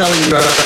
selling drugs.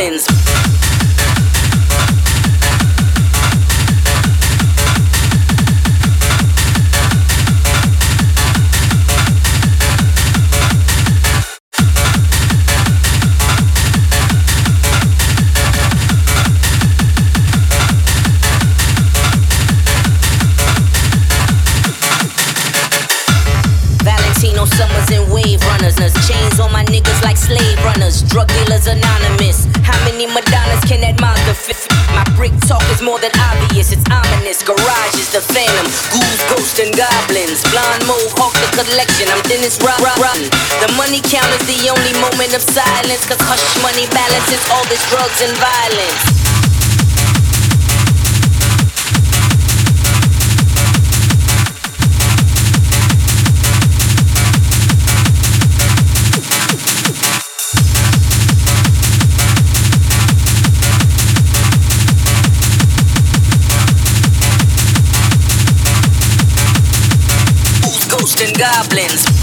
And goblins. Blonde mohawk, the collection. I'm Dennis Rob Rotten. The money count is the only moment of silence. Cause hush money balances all this drugs and violence. Goblins.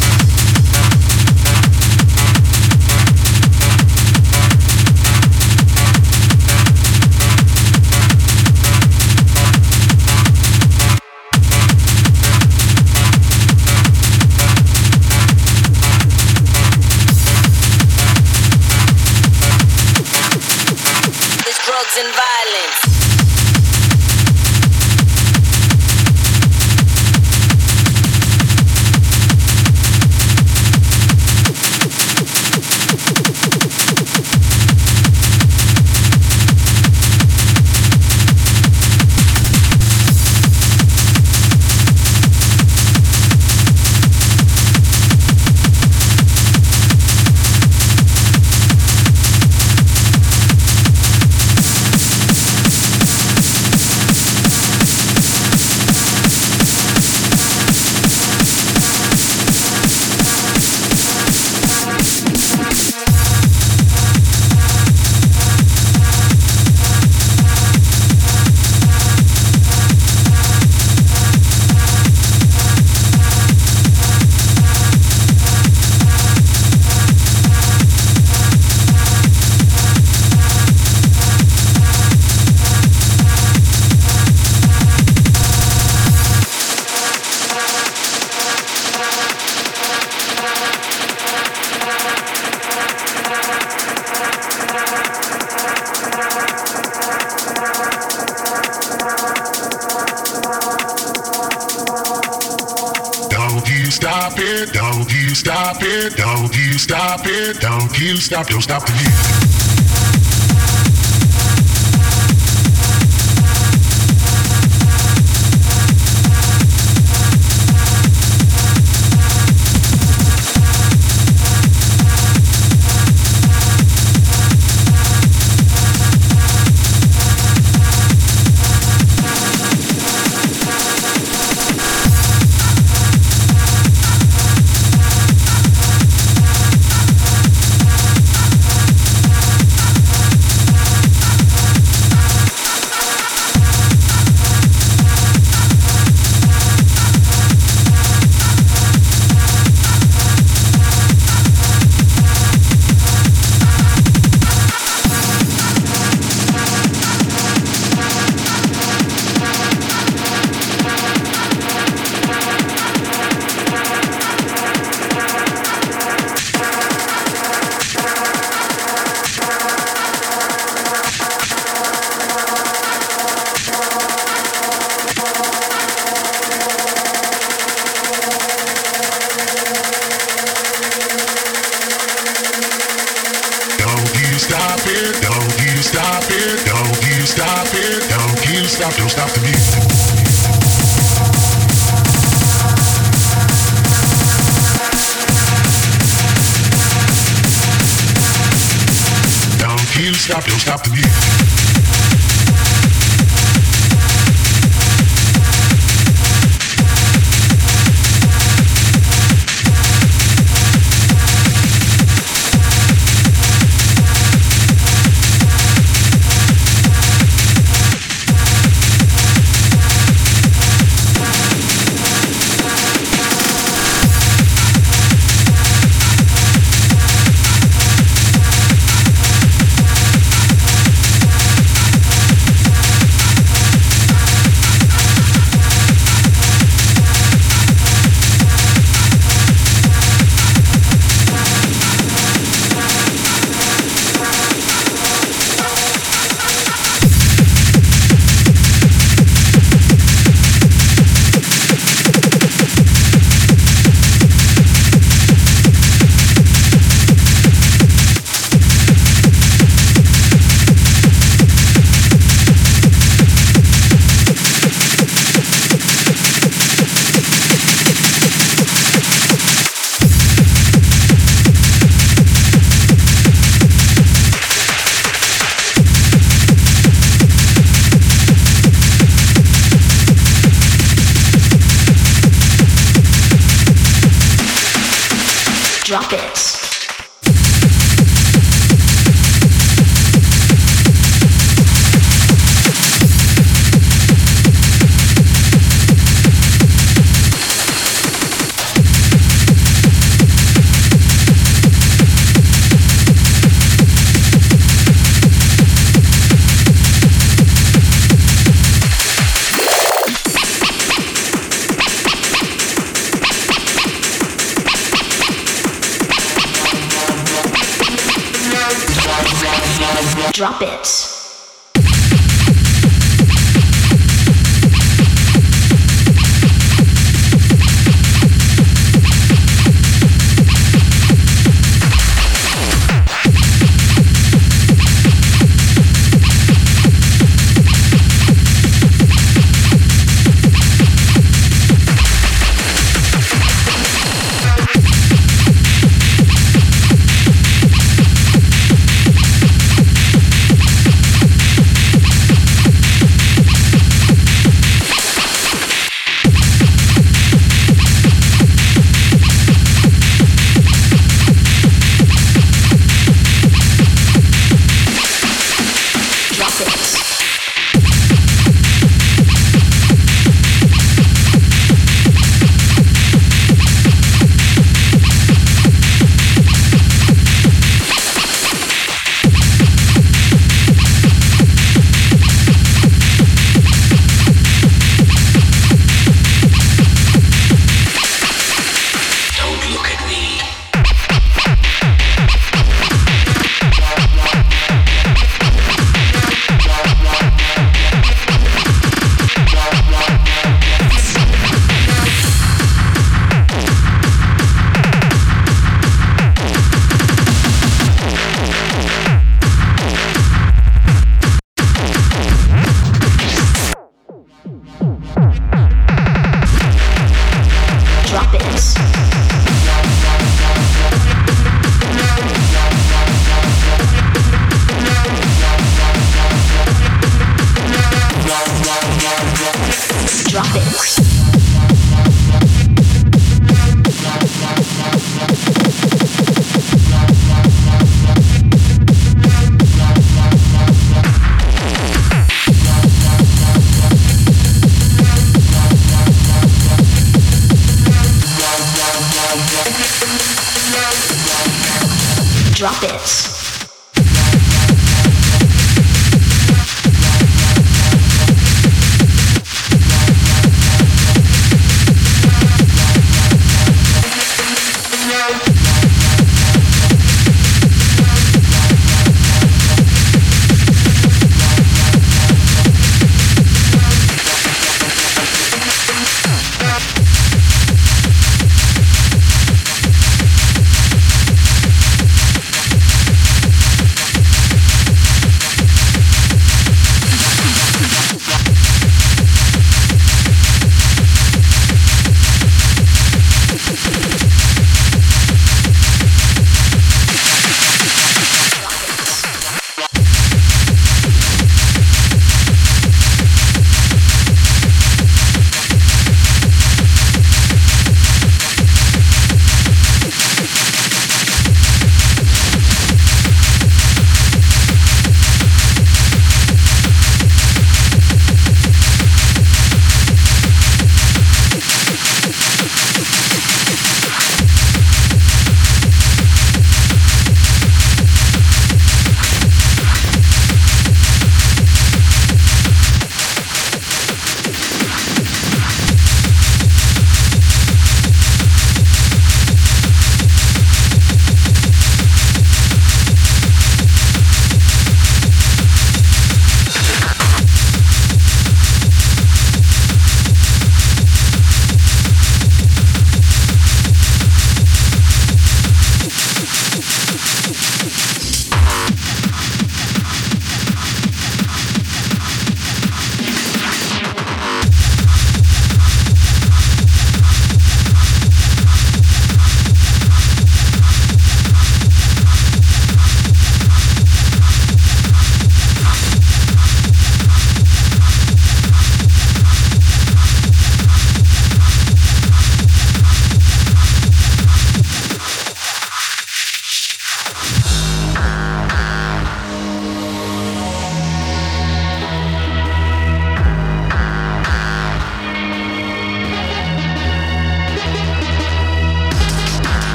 Stop, don't stop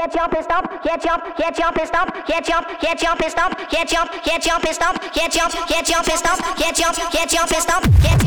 Get your pissed up. Get your get your pissed up. Get your get your pissed up. Get your get your pissed up. Get your get your pissed up. Get your get your pissed up. Get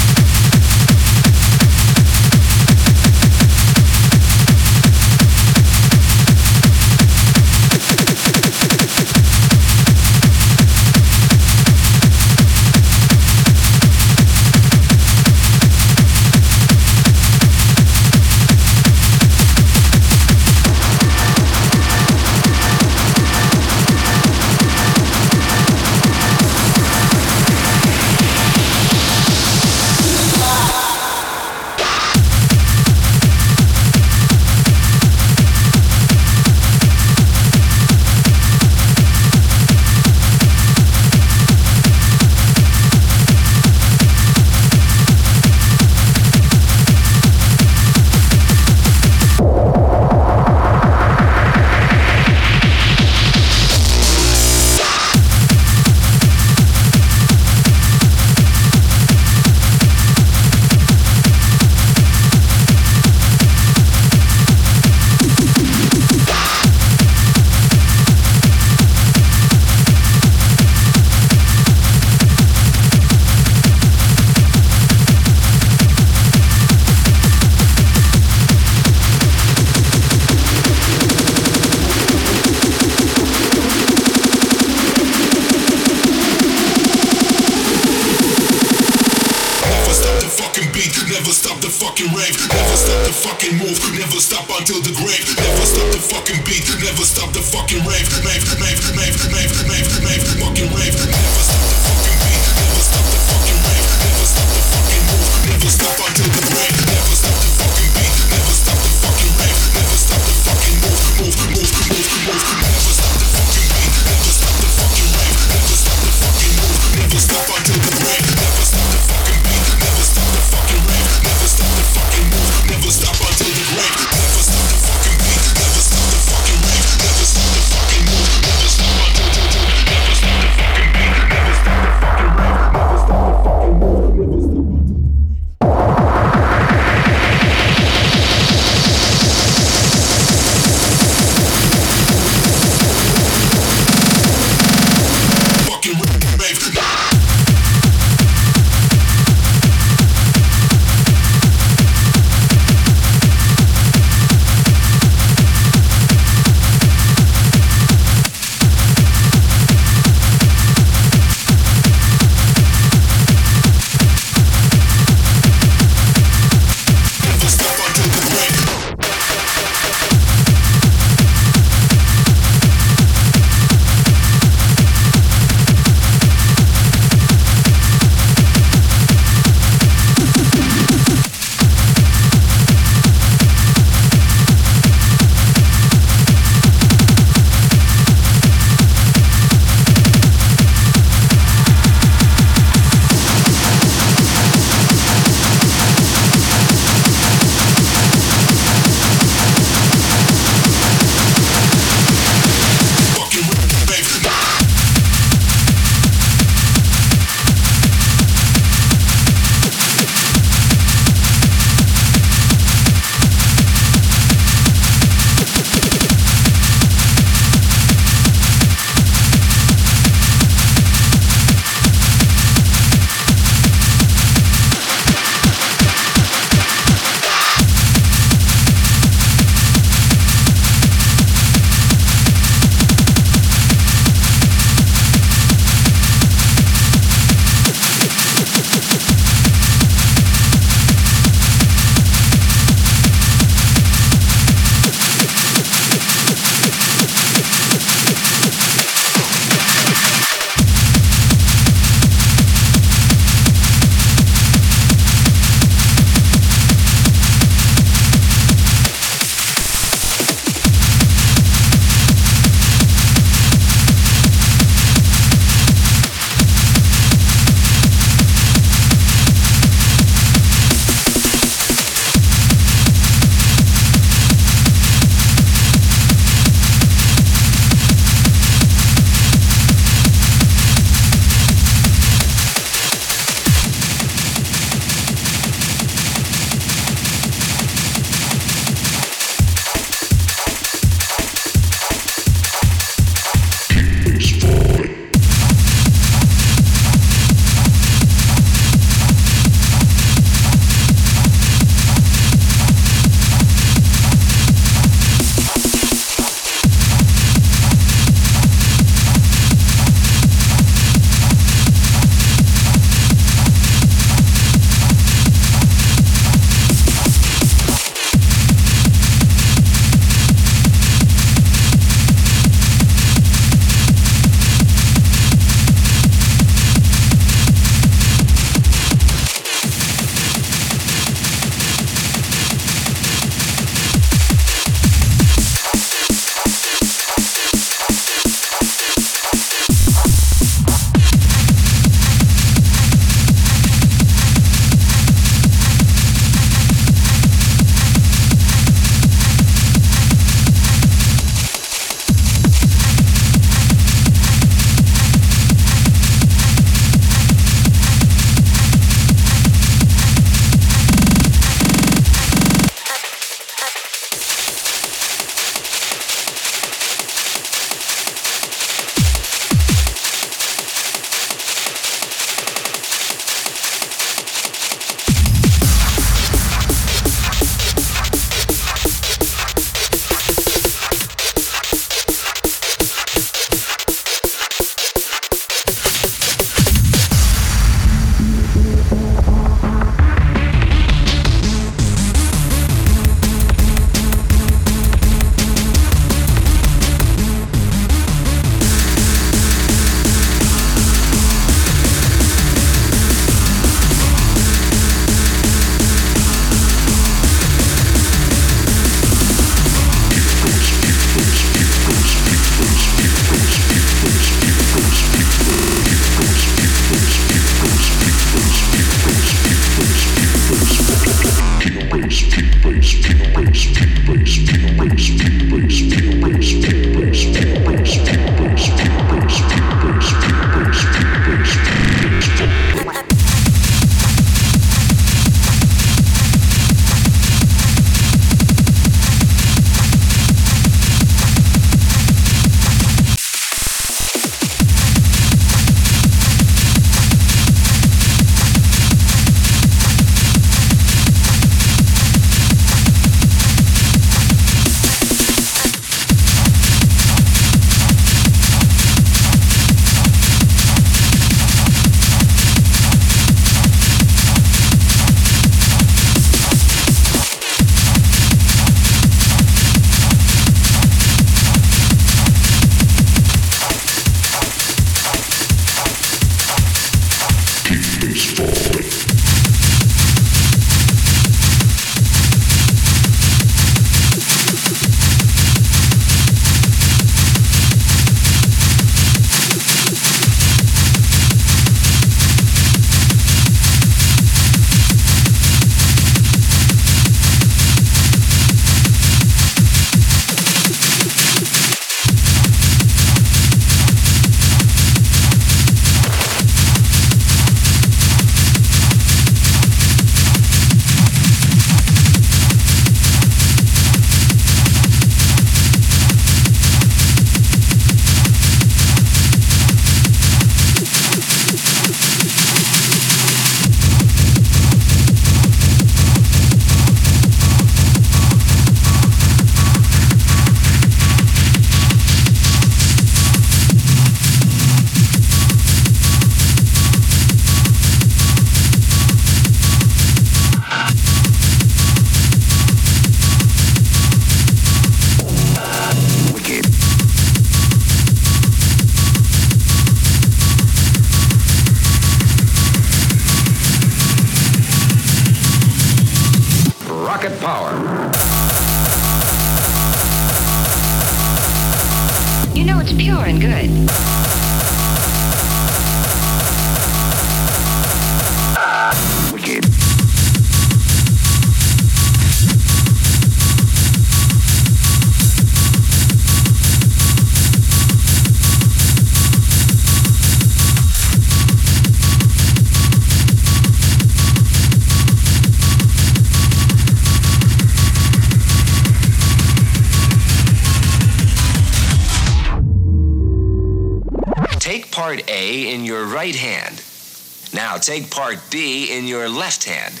take part B in your left hand.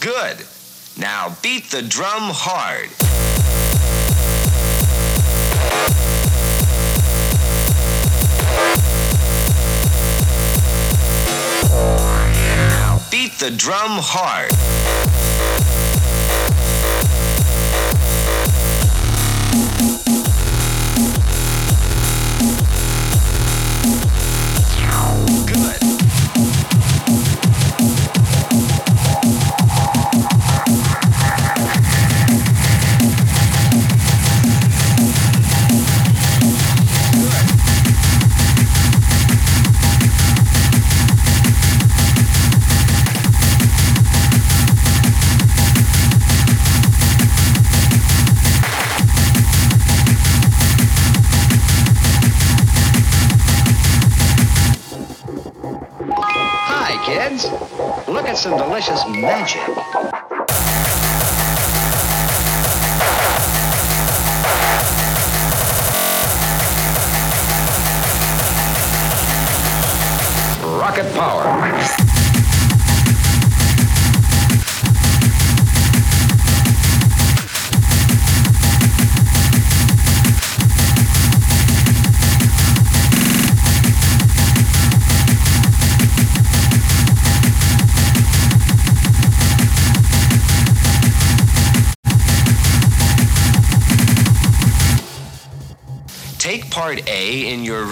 Good. Now beat the drum hard. Now beat the drum hard.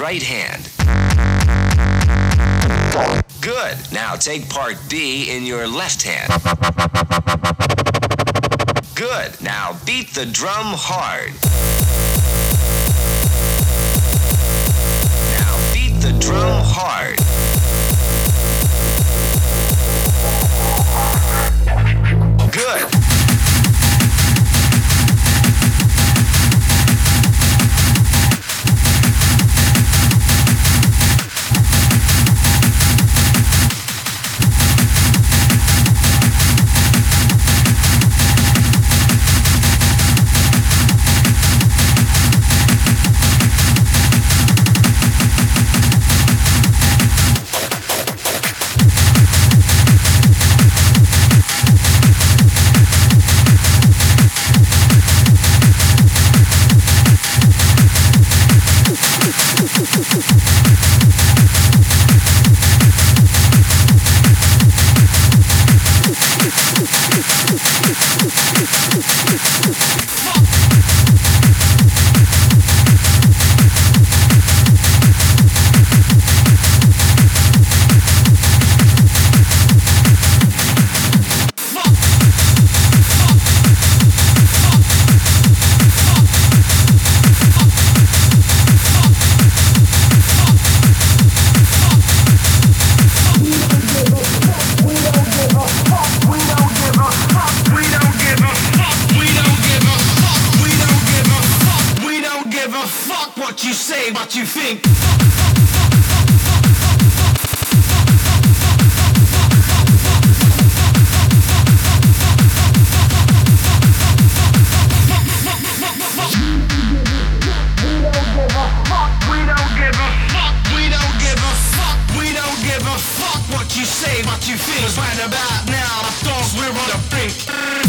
Right hand. Good. Now take part B in your left hand. Good. Now beat the drum hard. Now beat the drum hard. Good. Say, what you feel is right about now. Of course, we're on the brink.